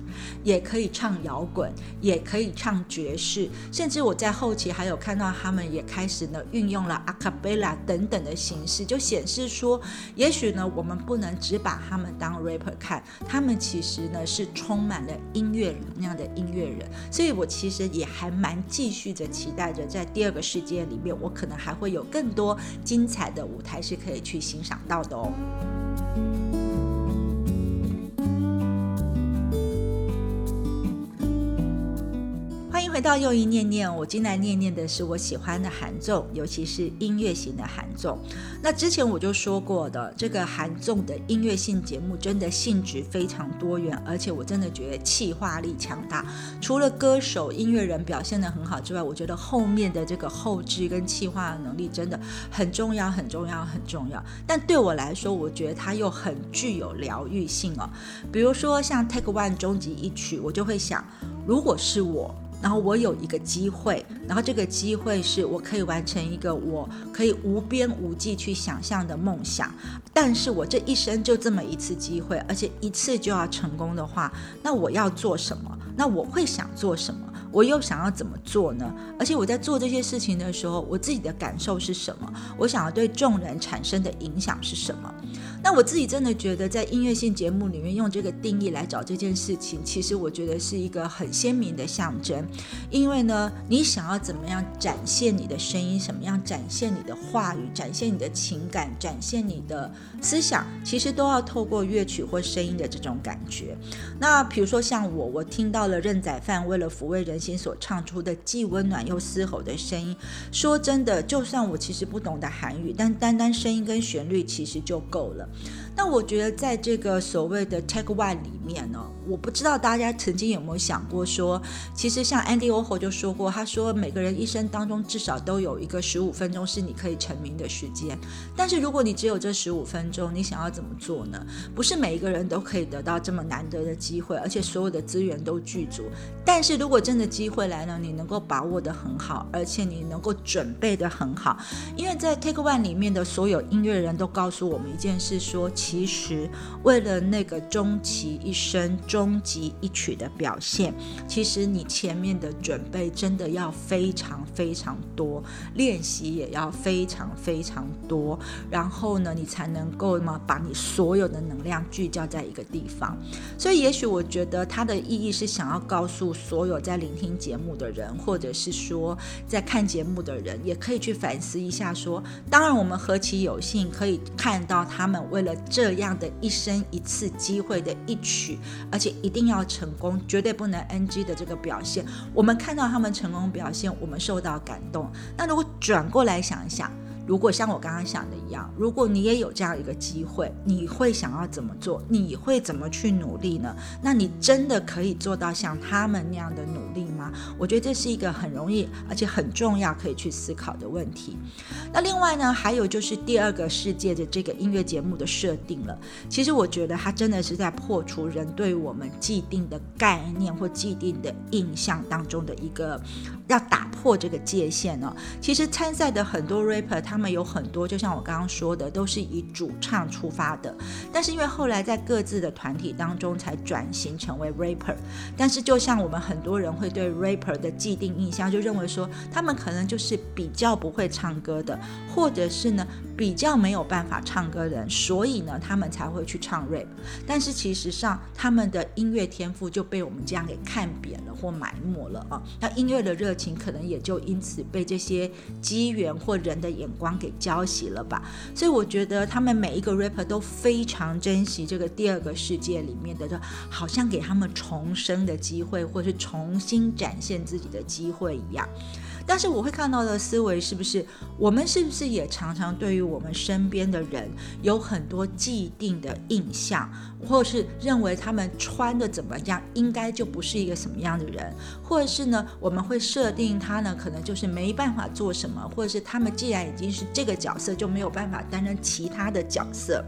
也。可以唱摇滚，也可以唱爵士，甚至我在后期还有看到他们也开始呢运用了阿卡贝拉等等的形式，就显示说，也许呢我们不能只把他们当 rapper 看，他们其实呢是充满了音乐人那样的音乐人，所以我其实也还蛮继续着期待着，在第二个世界里面，我可能还会有更多精彩的舞台是可以去欣赏到的哦。回到又一念念，我今来念念的是我喜欢的韩综，尤其是音乐型的韩综。那之前我就说过的，这个韩综的音乐性节目真的性质非常多元，而且我真的觉得气化力强大。除了歌手、音乐人表现的很好之外，我觉得后面的这个后置跟气化的能力真的很重要、很重要、很重要。但对我来说，我觉得它又很具有疗愈性哦。比如说像《Take One》终极一曲，我就会想，如果是我。然后我有一个机会，然后这个机会是我可以完成一个我可以无边无际去想象的梦想，但是我这一生就这么一次机会，而且一次就要成功的话，那我要做什么？那我会想做什么？我又想要怎么做呢？而且我在做这些事情的时候，我自己的感受是什么？我想要对众人产生的影响是什么？那我自己真的觉得，在音乐性节目里面用这个定义来找这件事情，其实我觉得是一个很鲜明的象征。因为呢，你想要怎么样展现你的声音，什么样展现你的话语，展现你的情感，展现你的思想，其实都要透过乐曲或声音的这种感觉。那比如说像我，我听到了任宰范为了抚慰人心所唱出的既温暖又嘶吼的声音，说真的，就算我其实不懂得韩语，但单单声音跟旋律其实就够了。那我觉得，在这个所谓的 Take One 里面呢，我不知道大家曾经有没有想过，说其实像 Andy Warhol 就说过，他说每个人一生当中至少都有一个十五分钟是你可以成名的时间。但是如果你只有这十五分钟，你想要怎么做呢？不是每一个人都可以得到这么难得的机会，而且所有的资源都具足。但是如果真的机会来了，你能够把握的很好，而且你能够准备的很好，因为在 Take One 里面的所有音乐人都告诉我们一件事，说。其实，为了那个终其一生、终极一曲的表现，其实你前面的准备真的要非常非常多，练习也要非常非常多，然后呢，你才能够嘛把你所有的能量聚焦在一个地方。所以，也许我觉得它的意义是想要告诉所有在聆听节目的人，或者是说在看节目的人，也可以去反思一下：说，当然我们何其有幸可以看到他们为了。这样的一生一次机会的一曲，而且一定要成功，绝对不能 NG 的这个表现，我们看到他们成功表现，我们受到感动。那如果转过来想一想，如果像我刚刚想的一样，如果你也有这样一个机会，你会想要怎么做？你会怎么去努力呢？那你真的可以做到像他们那样的努力吗？我觉得这是一个很容易而且很重要可以去思考的问题。那另外呢，还有就是第二个世界的这个音乐节目的设定了。其实我觉得它真的是在破除人对我们既定的概念或既定的印象当中的一个，要打破这个界限呢。其实参赛的很多 rapper，他们有很多，就像我刚刚说的，都是以主唱出发的。但是因为后来在各自的团体当中才转型成为 rapper。但是就像我们很多人会对 rapper 的既定印象，就认为说他们可能就是比较不会唱歌的，或者是呢比较没有办法唱歌的人，所以呢他们才会去唱 rap。但是其实上他们的音乐天赋就被我们这样给看扁了或埋没了啊。那音乐的热情可能也就因此被这些机缘或人的眼光给浇熄了吧。所以我觉得他们每一个 rapper 都非常珍惜这个第二个世界里面的，好像给他们重生的机会，或是重新展现自己的机会一样。但是我会看到的思维是不是，我们是不是也常常对于我们身边的人有很多既定的印象，或是认为他们穿的怎么样，应该就不是一个什么样的人，或者是呢，我们会设定他呢，可能就是没办法做什么，或者是他们既然已经是这个角色，就没有办法担任其他的角色。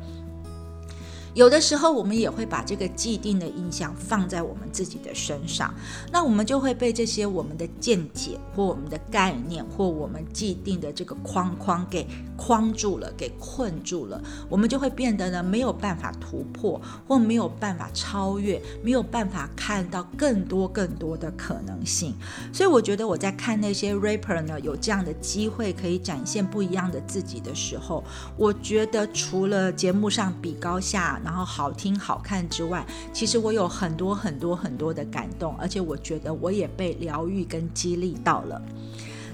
有的时候，我们也会把这个既定的印象放在我们自己的身上，那我们就会被这些我们的见解或我们的概念或我们既定的这个框框给框住了，给困住了。我们就会变得呢没有办法突破，或没有办法超越，没有办法看到更多更多的可能性。所以，我觉得我在看那些 rapper 呢有这样的机会可以展现不一样的自己的时候，我觉得除了节目上比高下。然后好听好看之外，其实我有很多很多很多的感动，而且我觉得我也被疗愈跟激励到了。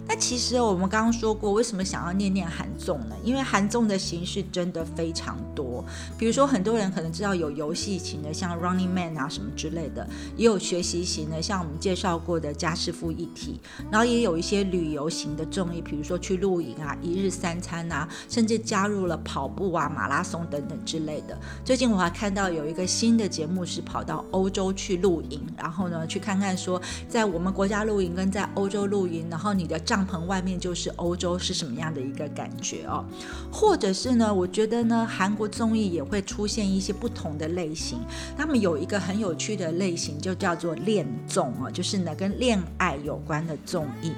那其实我们刚刚说过，为什么想要念念韩综呢？因为韩综的形式真的非常多。比如说，很多人可能知道有游戏型的，像 Running Man 啊什么之类的；也有学习型的，像我们介绍过的家师傅一体。然后也有一些旅游型的综艺，比如说去露营啊、一日三餐啊，甚至加入了跑步啊、马拉松等等之类的。最近我还看到有一个新的节目是跑到欧洲去露营，然后呢去看看说，在我们国家露营跟在欧洲露营，然后你的帐篷外面就是欧洲是什么样的一个感觉哦？或者是呢？我觉得呢，韩国综艺也会出现一些不同的类型。他们有一个很有趣的类型，就叫做恋综哦，就是呢跟恋爱有关的综艺。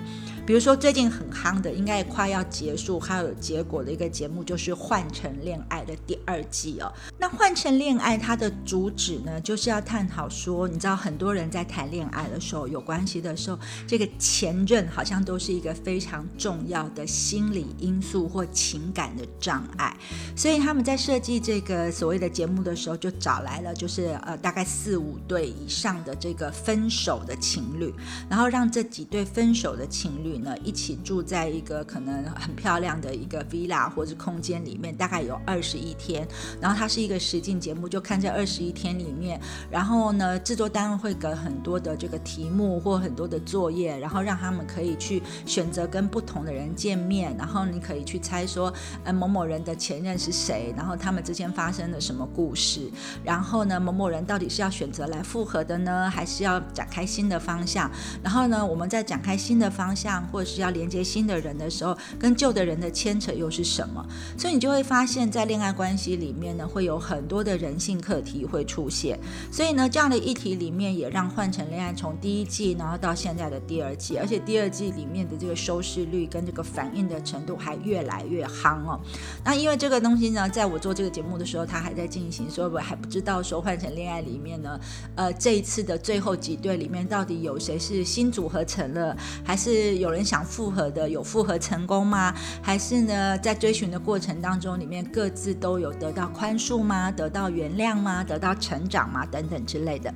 比如说最近很夯的，应该快要结束还有结果的一个节目，就是《换成恋爱》的第二季哦。那《换成恋爱》它的主旨呢，就是要探讨说，你知道很多人在谈恋爱的时候，有关系的时候，这个前任好像都是一个非常重要的心理因素或情感的障碍。所以他们在设计这个所谓的节目的时候，就找来了就是呃大概四五对以上的这个分手的情侣，然后让这几对分手的情侣。呢，一起住在一个可能很漂亮的一个 villa 或者空间里面，大概有二十一天。然后它是一个实境节目，就看这二十一天里面，然后呢，制作单位会给很多的这个题目或很多的作业，然后让他们可以去选择跟不同的人见面，然后你可以去猜说，呃，某某人的前任是谁，然后他们之间发生了什么故事，然后呢，某某人到底是要选择来复合的呢，还是要展开新的方向？然后呢，我们在展开新的方向。或者是要连接新的人的时候，跟旧的人的牵扯又是什么？所以你就会发现，在恋爱关系里面呢，会有很多的人性课题会出现。所以呢，这样的议题里面也让《换成恋爱》从第一季，然后到现在的第二季，而且第二季里面的这个收视率跟这个反应的程度还越来越夯哦。那因为这个东西呢，在我做这个节目的时候，它还在进行，所以我还不知道说《换成恋爱》里面呢，呃，这一次的最后几对里面到底有谁是新组合成了，还是有。很想复合的有复合成功吗？还是呢，在追寻的过程当中，里面各自都有得到宽恕吗？得到原谅吗？得到成长吗？等等之类的。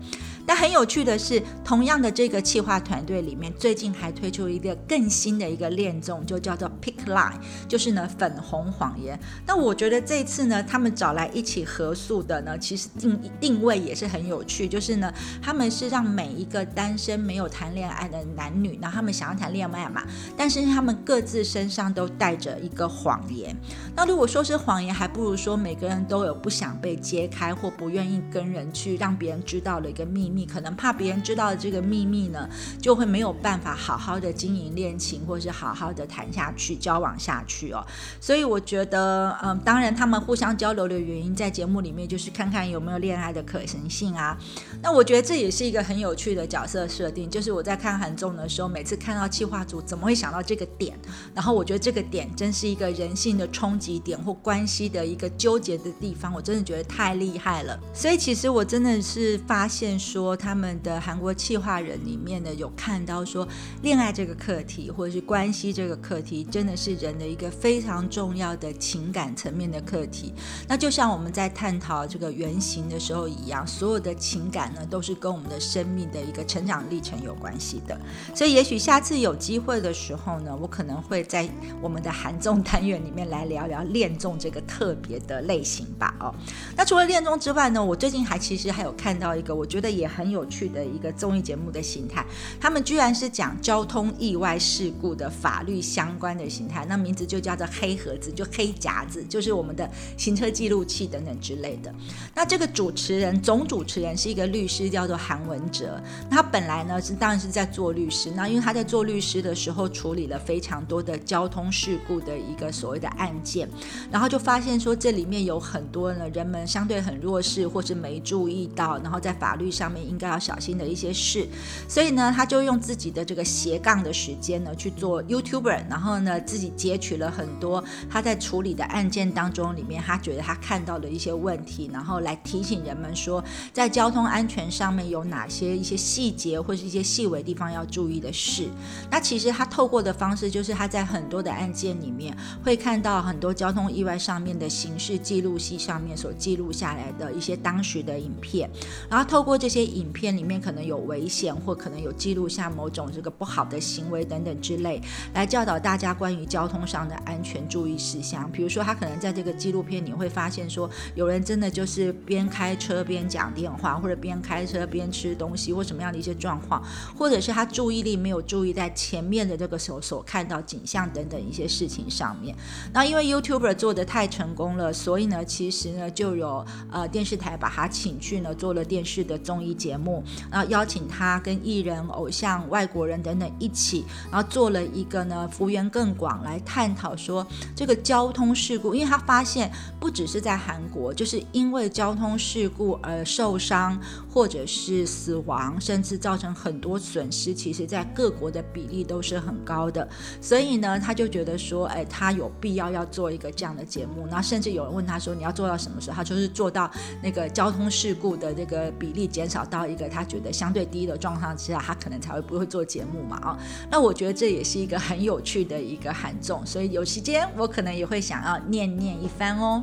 但很有趣的是，同样的这个企划团队里面，最近还推出一个更新的一个恋综，就叫做 Pick Line，就是呢粉红谎言。那我觉得这次呢，他们找来一起合宿的呢，其实定定位也是很有趣，就是呢，他们是让每一个单身没有谈恋爱的男女，然后他们想要谈恋爱。嘛，但是他们各自身上都带着一个谎言。那如果说是谎言，还不如说每个人都有不想被揭开或不愿意跟人去让别人知道的一个秘密，可能怕别人知道这个秘密呢，就会没有办法好好的经营恋情，或是好好的谈下去、交往下去哦。所以我觉得，嗯，当然他们互相交流的原因，在节目里面就是看看有没有恋爱的可行性啊。那我觉得这也是一个很有趣的角色设定，就是我在看韩综的时候，每次看到企划组怎么会想到这个点，然后我觉得这个点真是一个人性的冲击点或关系的一个纠结的地方，我真的觉得太厉害了。所以其实我真的是发现说，他们的韩国企划人里面呢，有看到说，恋爱这个课题或者是关系这个课题，真的是人的一个非常重要的情感层面的课题。那就像我们在探讨这个原型的时候一样，所有的情感呢，都是跟我们的生命的一个成长历程有关系的。所以也许下次有机会会的时候呢，我可能会在我们的韩综单元里面来聊聊恋综这个特别的类型吧。哦，那除了恋综之外呢，我最近还其实还有看到一个我觉得也很有趣的一个综艺节目的形态，他们居然是讲交通意外事故的法律相关的形态，那名字就叫做黑盒子，就黑夹子，就是我们的行车记录器等等之类的。那这个主持人总主持人是一个律师，叫做韩文哲。他本来呢是当然是在做律师，那因为他在做律师的的时候处理了非常多的交通事故的一个所谓的案件，然后就发现说这里面有很多呢人们相对很弱势或是没注意到，然后在法律上面应该要小心的一些事，所以呢他就用自己的这个斜杠的时间呢去做 YouTuber，然后呢自己截取了很多他在处理的案件当中里面他觉得他看到的一些问题，然后来提醒人们说在交通安全上面有哪些一些细节或是一些细微地方要注意的事。那其其实他透过的方式就是他在很多的案件里面会看到很多交通意外上面的刑事记录器上面所记录下来的一些当时的影片，然后透过这些影片里面可能有危险或可能有记录下某种这个不好的行为等等之类，来教导大家关于交通上的安全注意事项。比如说他可能在这个纪录片你会发现说有人真的就是边开车边讲电话，或者边开车边吃东西或什么样的一些状况，或者是他注意力没有注意在前面的这个时候所看到景象等等一些事情上面。那因为 YouTuber 做的太成功了，所以呢，其实呢就有呃电视台把他请去呢做了电视的综艺节目，然后邀请他跟艺人、偶像、外国人等等一起，然后做了一个呢幅员更广来探讨说这个交通事故，因为他发现不只是在韩国，就是因为交通事故而受伤或者是死亡，甚至造成很多损失，其实在各国的比例都是很高的。所以呢，他就觉得说，哎，他有必要要做一个这样的节目。那甚至有人问他说，你要做到什么时候？他就是做到那个交通事故的这个比例减少到一个他觉得相对低的状况之下，他可能才会不会做节目嘛啊。那我觉得这也是一个很有趣的一个韩综，所以有时间我可能也会想要念念一番哦。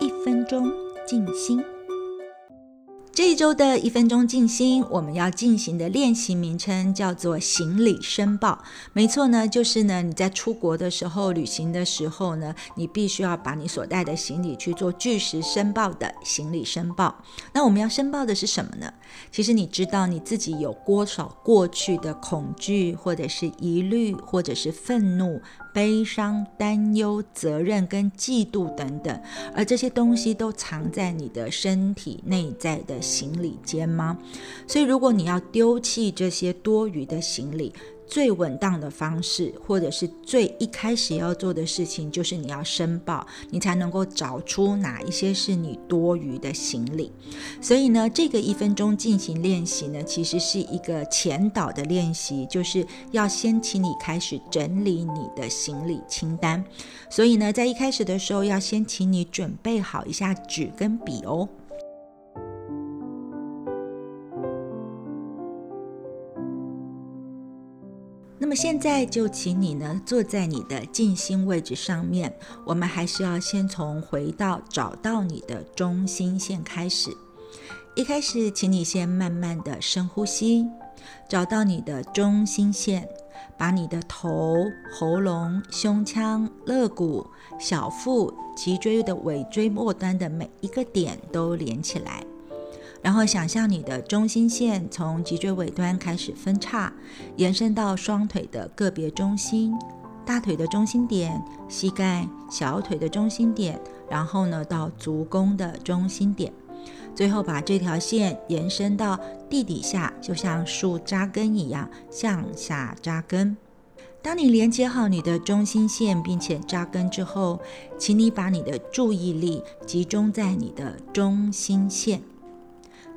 一分钟静心。这一周的一分钟静心，我们要进行的练习名称叫做行李申报。没错呢，就是呢你在出国的时候、旅行的时候呢，你必须要把你所带的行李去做据实申报的行李申报。那我们要申报的是什么呢？其实你知道你自己有多少过去的恐惧，或者是疑虑，或者是愤怒。悲伤、担忧、责任跟嫉妒等等，而这些东西都藏在你的身体内在的行李间吗？所以，如果你要丢弃这些多余的行李，最稳当的方式，或者是最一开始要做的事情，就是你要申报，你才能够找出哪一些是你多余的行李。所以呢，这个一分钟进行练习呢，其实是一个前导的练习，就是要先请你开始整理你的行李清单。所以呢，在一开始的时候，要先请你准备好一下纸跟笔哦。么现在就请你呢坐在你的静心位置上面。我们还是要先从回到找到你的中心线开始。一开始，请你先慢慢的深呼吸，找到你的中心线，把你的头、喉咙、胸腔、肋骨、小腹、脊椎的尾椎末端的每一个点都连起来。然后想象你的中心线从脊椎尾端开始分叉，延伸到双腿的个别中心，大腿的中心点，膝盖、小腿的中心点，然后呢到足弓的中心点，最后把这条线延伸到地底下，就像树扎根一样向下扎根。当你连接好你的中心线，并且扎根之后，请你把你的注意力集中在你的中心线。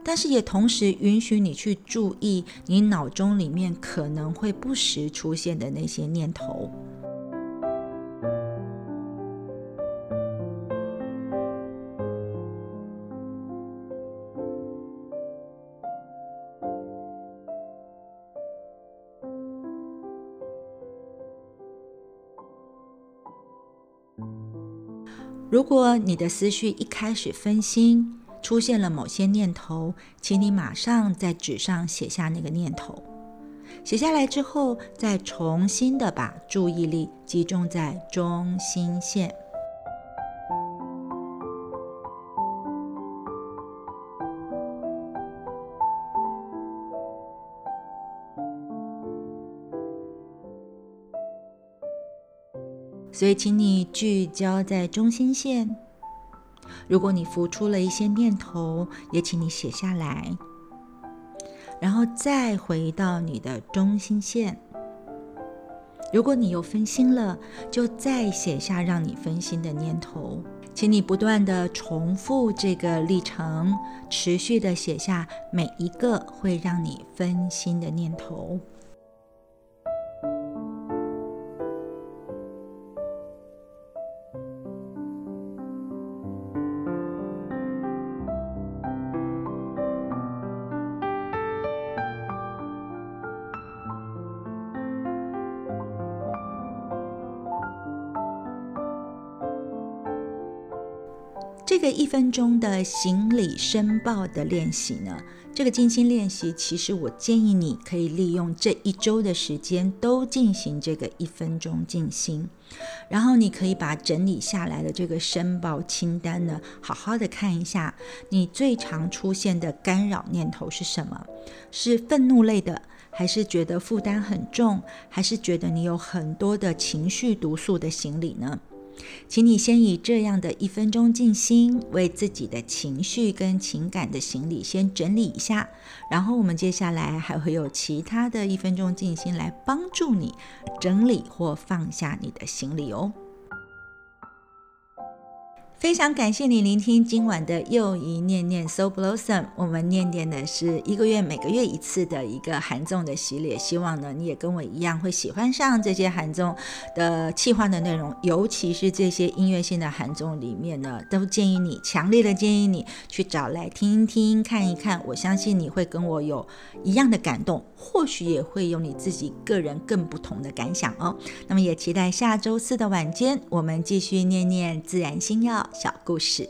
但是也同时允许你去注意你脑中里面可能会不时出现的那些念头。如果你的思绪一开始分心，出现了某些念头，请你马上在纸上写下那个念头。写下来之后，再重新的把注意力集中在中心线。所以，请你聚焦在中心线。如果你浮出了一些念头，也请你写下来，然后再回到你的中心线。如果你又分心了，就再写下让你分心的念头，请你不断的重复这个历程，持续的写下每一个会让你分心的念头。一分钟的行李申报的练习呢，这个静心练习，其实我建议你可以利用这一周的时间都进行这个一分钟静心，然后你可以把整理下来的这个申报清单呢，好好的看一下，你最常出现的干扰念头是什么？是愤怒类的，还是觉得负担很重，还是觉得你有很多的情绪毒素的行李呢？请你先以这样的一分钟静心，为自己的情绪跟情感的行李先整理一下，然后我们接下来还会有其他的一分钟静心来帮助你整理或放下你的行李哦。非常感谢你聆听今晚的又一念念 So Blossom。我们念念的是一个月每个月一次的一个韩综的系列，希望呢你也跟我一样会喜欢上这些韩综的企划的内容，尤其是这些音乐性的韩综里面呢，都建议你强烈的建议你去找来听一听、看一看。我相信你会跟我有一样的感动，或许也会有你自己个人更不同的感想哦。那么也期待下周四的晚间，我们继续念念自然星耀。小故事。